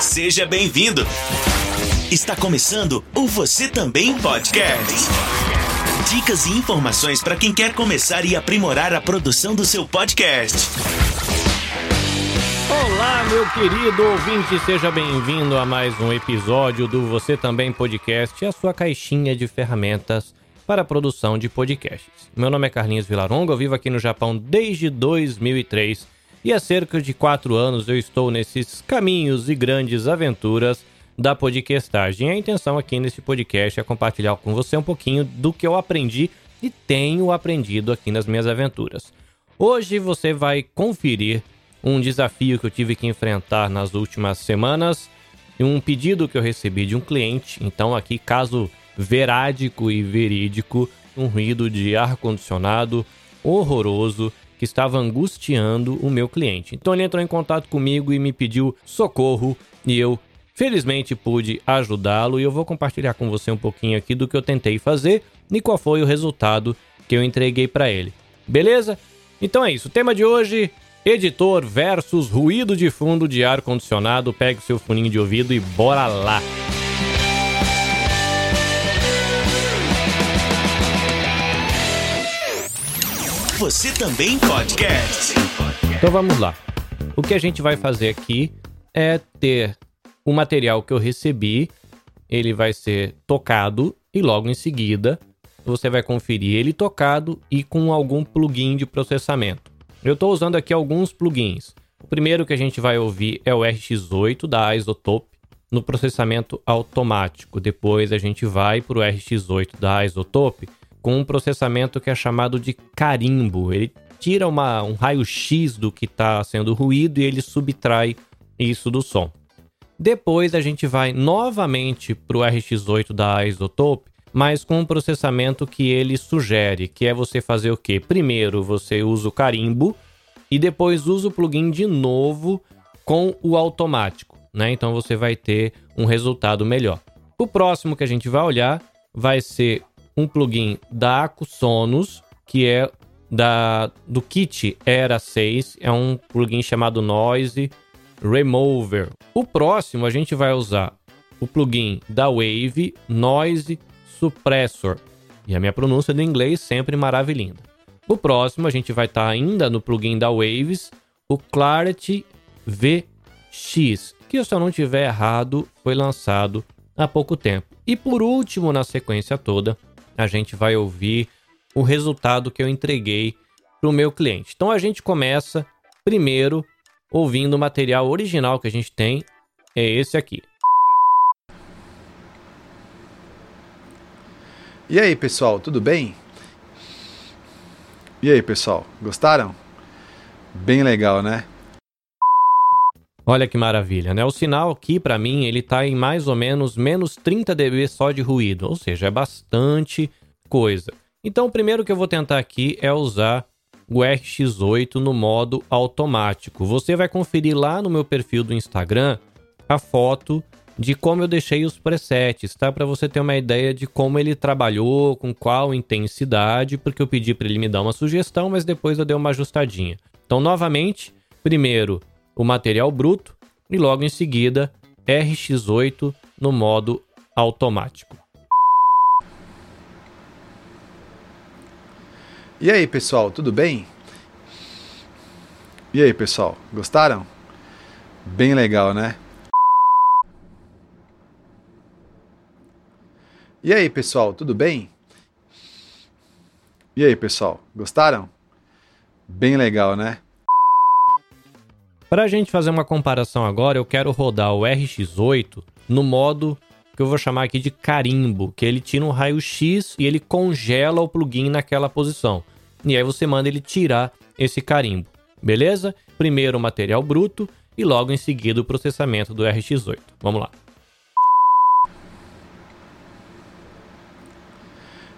Seja bem-vindo. Está começando o Você Também Podcast. Dicas e informações para quem quer começar e aprimorar a produção do seu podcast. Olá, meu querido ouvinte, seja bem-vindo a mais um episódio do Você Também Podcast, a sua caixinha de ferramentas para a produção de podcasts. Meu nome é Carlinhos Vilaronga, eu vivo aqui no Japão desde 2003 e há cerca de quatro anos eu estou nesses caminhos e grandes aventuras da podcastagem. A intenção aqui nesse podcast é compartilhar com você um pouquinho do que eu aprendi e tenho aprendido aqui nas minhas aventuras. Hoje você vai conferir um desafio que eu tive que enfrentar nas últimas semanas e um pedido que eu recebi de um cliente. Então, aqui, caso verádico e verídico, um ruído de ar-condicionado horroroso que estava angustiando o meu cliente. Então ele entrou em contato comigo e me pediu socorro e eu felizmente pude ajudá-lo e eu vou compartilhar com você um pouquinho aqui do que eu tentei fazer e qual foi o resultado que eu entreguei para ele. Beleza? Então é isso. O tema de hoje Editor versus ruído de fundo de ar condicionado. Pegue seu funinho de ouvido e bora lá. Você também podcast. Então vamos lá. O que a gente vai fazer aqui é ter o material que eu recebi, ele vai ser tocado e logo em seguida você vai conferir ele tocado e com algum plugin de processamento. Eu estou usando aqui alguns plugins. O primeiro que a gente vai ouvir é o RX8 da Isotope no processamento automático. Depois a gente vai para o RX8 da Isotope com um processamento que é chamado de carimbo. Ele tira uma, um raio-x do que está sendo ruído e ele subtrai isso do som. Depois a gente vai novamente para o RX8 da Isotope, mas com um processamento que ele sugere, que é você fazer o quê? Primeiro você usa o carimbo e depois usa o plugin de novo com o automático, né? Então você vai ter um resultado melhor. O próximo que a gente vai olhar vai ser um plugin da Acusonos, que é da, do kit Era 6, é um plugin chamado Noise Remover. O próximo a gente vai usar o plugin da Wave Noise Suppressor. E a minha pronúncia do inglês sempre maravilhosa. O próximo a gente vai estar tá ainda no plugin da Waves, o Clarity VX, que se eu não tiver errado, foi lançado há pouco tempo. E por último, na sequência toda, a gente vai ouvir o resultado que eu entreguei para o meu cliente. Então a gente começa primeiro ouvindo o material original que a gente tem, é esse aqui. E aí, pessoal, tudo bem? E aí, pessoal, gostaram? Bem legal, né? Olha que maravilha, né? O sinal aqui, para mim, ele tá em mais ou menos menos 30 dB só de ruído, ou seja, é bastante coisa. Então, o primeiro que eu vou tentar aqui é usar o RX8 no modo automático. Você vai conferir lá no meu perfil do Instagram a foto de como eu deixei os presets, tá? Para você ter uma ideia de como ele trabalhou, com qual intensidade, porque eu pedi para ele me dar uma sugestão, mas depois eu dei uma ajustadinha. Então, novamente, primeiro o material bruto e logo em seguida RX8 no modo automático. E aí, pessoal, tudo bem? E aí, pessoal, gostaram? Bem legal, né? E aí, pessoal, tudo bem? E aí, pessoal, gostaram? Bem legal, né? Para a gente fazer uma comparação agora, eu quero rodar o RX8 no modo que eu vou chamar aqui de carimbo, que ele tira um raio-x e ele congela o plugin naquela posição. E aí você manda ele tirar esse carimbo, beleza? Primeiro o material bruto e logo em seguida o processamento do RX8. Vamos lá.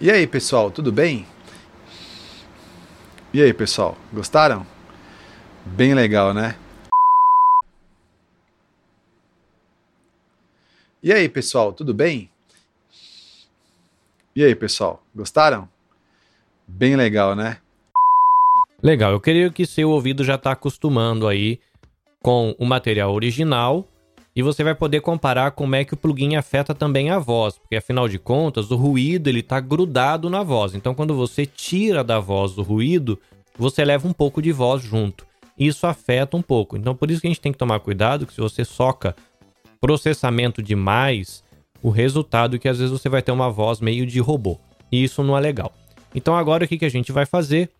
E aí, pessoal, tudo bem? E aí, pessoal, gostaram? Bem legal, né? E aí, pessoal, tudo bem? E aí, pessoal, gostaram? Bem legal, né? Legal, eu creio que seu ouvido já está acostumando aí com o material original E você vai poder comparar como é que o plugin afeta também a voz, porque afinal de contas, o ruído ele está grudado na voz. Então, quando você tira da voz o ruído, você leva um pouco de voz junto. Isso afeta um pouco. Então, por isso que a gente tem que tomar cuidado que se você soca processamento demais, o resultado que às vezes você vai ter uma voz meio de robô. E isso não é legal. Então, agora o que, que a gente vai fazer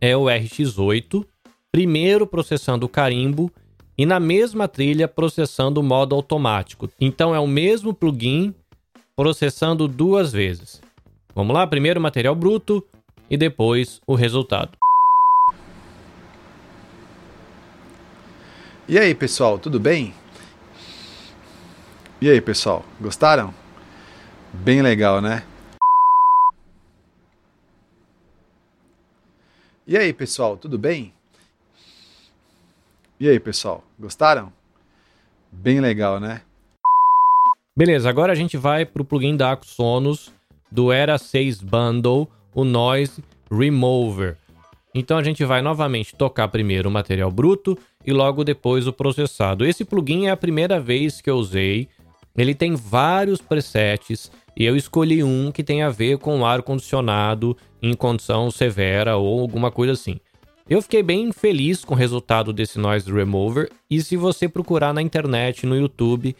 é o RX8, primeiro processando o carimbo e na mesma trilha processando o modo automático. Então é o mesmo plugin processando duas vezes. Vamos lá, primeiro o material bruto e depois o resultado. E aí, pessoal, tudo bem? E aí, pessoal, gostaram? Bem legal, né? E aí, pessoal, tudo bem? E aí, pessoal, gostaram? Bem legal, né? Beleza, agora a gente vai para o plugin da Sonos do Era 6 Bundle, o Noise Remover. Então a gente vai novamente tocar primeiro o material bruto e logo depois o processado. Esse plugin é a primeira vez que eu usei. Ele tem vários presets e eu escolhi um que tem a ver com ar condicionado em condição severa ou alguma coisa assim. Eu fiquei bem feliz com o resultado desse Noise Remover e se você procurar na internet, no YouTube,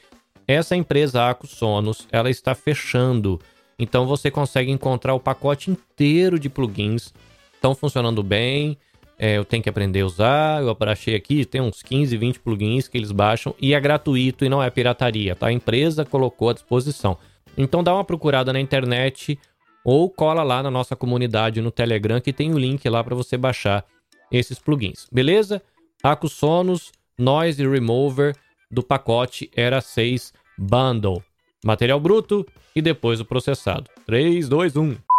essa empresa Acu Sonos, ela está fechando. Então você consegue encontrar o pacote inteiro de plugins. Estão funcionando bem. É, eu tenho que aprender a usar. Eu achei aqui, tem uns 15, 20 plugins que eles baixam e é gratuito e não é pirataria, tá? A empresa colocou à disposição. Então dá uma procurada na internet ou cola lá na nossa comunidade no Telegram que tem o link lá para você baixar esses plugins, beleza? Sonos Noise Remover do pacote Era 6 Bundle. Material bruto e depois o processado. 3, 2, 1.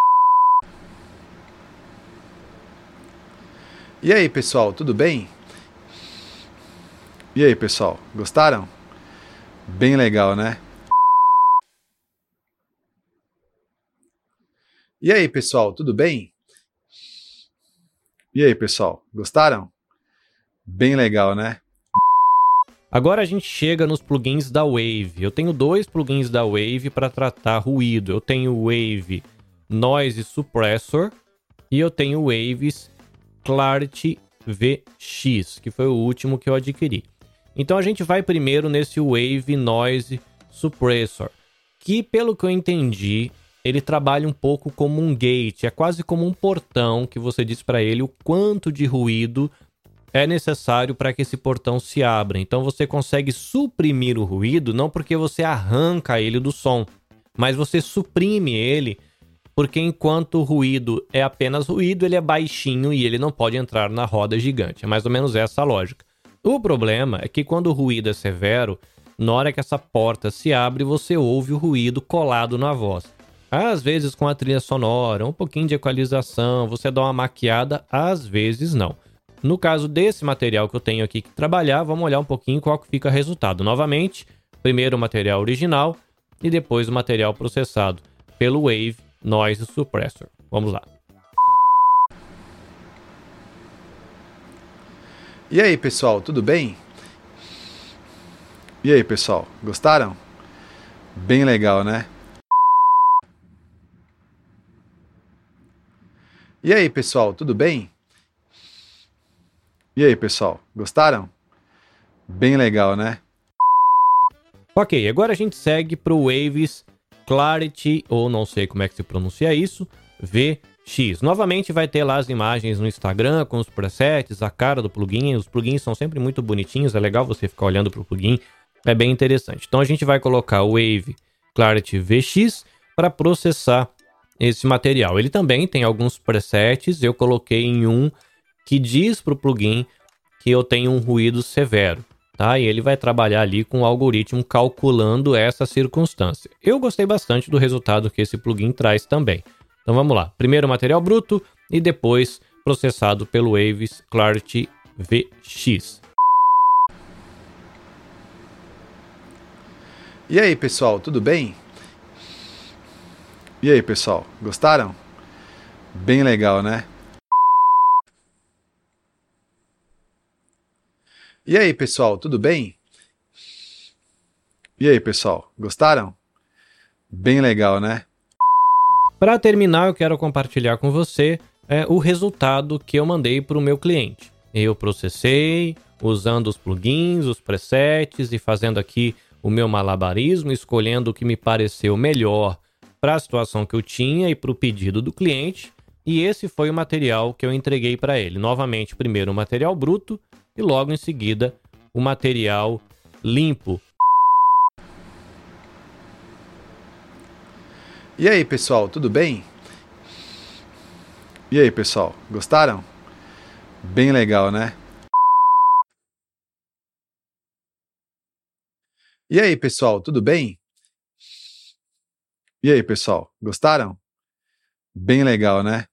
E aí, pessoal, tudo bem? E aí, pessoal, gostaram? Bem legal, né? E aí, pessoal, tudo bem? E aí, pessoal, gostaram? Bem legal, né? Agora a gente chega nos plugins da Wave. Eu tenho dois plugins da Wave para tratar ruído. Eu tenho o Wave Noise Suppressor e eu tenho Waves Clarity VX, que foi o último que eu adquiri. Então a gente vai primeiro nesse Wave Noise Suppressor, que pelo que eu entendi, ele trabalha um pouco como um gate, é quase como um portão que você diz para ele o quanto de ruído é necessário para que esse portão se abra. Então você consegue suprimir o ruído não porque você arranca ele do som, mas você suprime ele porque enquanto o ruído é apenas ruído, ele é baixinho e ele não pode entrar na roda gigante. É mais ou menos essa a lógica. O problema é que quando o ruído é severo, na hora que essa porta se abre, você ouve o ruído colado na voz. Às vezes com a trilha sonora, um pouquinho de equalização, você dá uma maquiada, às vezes não. No caso desse material que eu tenho aqui que trabalhar, vamos olhar um pouquinho qual que fica o resultado. Novamente, primeiro o material original e depois o material processado pelo Wave Noise Suppressor. Vamos lá. E aí, pessoal, tudo bem? E aí, pessoal, gostaram? Bem legal, né? E aí, pessoal, tudo bem? E aí, pessoal, gostaram? Bem legal, né? Ok, agora a gente segue para o Waves Clarity, ou não sei como é que se pronuncia isso, VX. Novamente vai ter lá as imagens no Instagram com os presets, a cara do plugin. Os plugins são sempre muito bonitinhos, é legal você ficar olhando para o plugin, é bem interessante. Então a gente vai colocar o Wave Clarity VX para processar esse material. Ele também tem alguns presets, eu coloquei em um que diz para o plugin que eu tenho um ruído severo, tá? E ele vai trabalhar ali com o algoritmo calculando essa circunstância. Eu gostei bastante do resultado que esse plugin traz também. Então vamos lá. Primeiro material bruto e depois processado pelo Waves Clarity VX. E aí, pessoal, tudo bem? E aí, pessoal, gostaram? Bem legal, né? E aí, pessoal, tudo bem? E aí, pessoal, gostaram? Bem legal, né? Para terminar, eu quero compartilhar com você é, o resultado que eu mandei para o meu cliente. Eu processei usando os plugins, os presets e fazendo aqui o meu malabarismo, escolhendo o que me pareceu melhor para a situação que eu tinha e para o pedido do cliente. E esse foi o material que eu entreguei para ele. Novamente, primeiro o material bruto e logo em seguida o material limpo. E aí, pessoal, tudo bem? E aí, pessoal, gostaram? Bem legal, né? E aí, pessoal, tudo bem? E aí, pessoal, gostaram? Bem legal, né?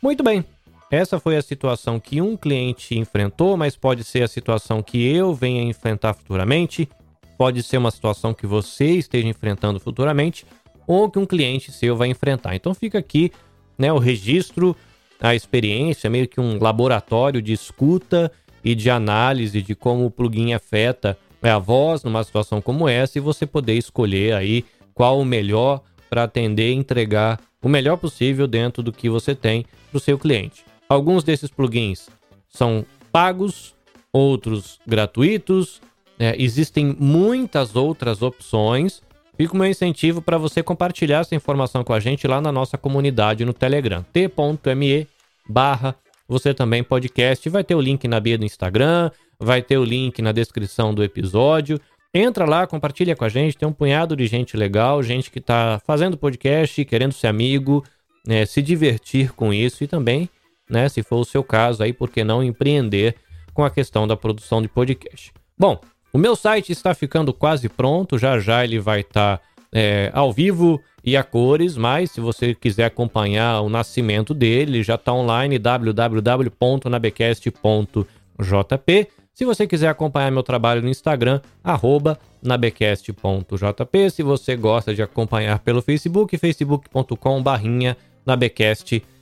Muito bem. Essa foi a situação que um cliente enfrentou, mas pode ser a situação que eu venha enfrentar futuramente, pode ser uma situação que você esteja enfrentando futuramente ou que um cliente seu vai enfrentar. Então fica aqui, né, o registro, a experiência, meio que um laboratório de escuta e de análise de como o plugin afeta é, a voz numa situação como essa e você poder escolher aí qual o melhor para atender e entregar o melhor possível dentro do que você tem para o seu cliente. Alguns desses plugins são pagos, outros gratuitos. É, existem muitas outras opções. Fica o meu incentivo para você compartilhar essa informação com a gente lá na nossa comunidade no Telegram, t.me barra você também podcast. Vai ter o link na bio do Instagram, vai ter o link na descrição do episódio. Entra lá, compartilha com a gente. Tem um punhado de gente legal, gente que está fazendo podcast, querendo ser amigo, né, se divertir com isso e também, né, se for o seu caso, aí por que não empreender com a questão da produção de podcast. Bom, o meu site está ficando quase pronto, já já ele vai estar tá, é, ao vivo e a cores, mas se você quiser acompanhar o nascimento dele, já está online www.nabecast.jp. Se você quiser acompanhar meu trabalho no Instagram, arroba nabecast.jp. Se você gosta de acompanhar pelo Facebook, facebook.com barrinha nabecastjp.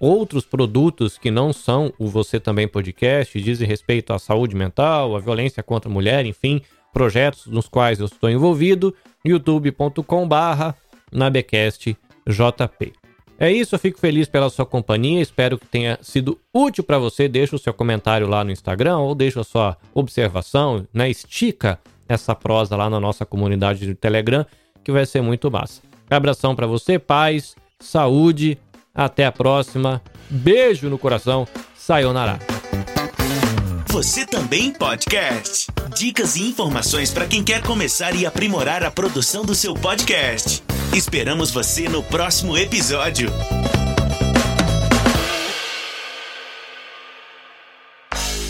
Outros produtos que não são o Você Também Podcast dizem respeito à saúde mental, à violência contra a mulher, enfim, projetos nos quais eu estou envolvido, youtube.com barra nabecastjp. É isso, eu fico feliz pela sua companhia, espero que tenha sido útil para você. Deixa o seu comentário lá no Instagram ou deixa a sua observação, né? Estica essa prosa lá na nossa comunidade do Telegram, que vai ser muito massa. Abração para você, paz, saúde, até a próxima. Beijo no coração. Sayonara. Você também podcast. Dicas e informações para quem quer começar e aprimorar a produção do seu podcast. Esperamos você no próximo episódio.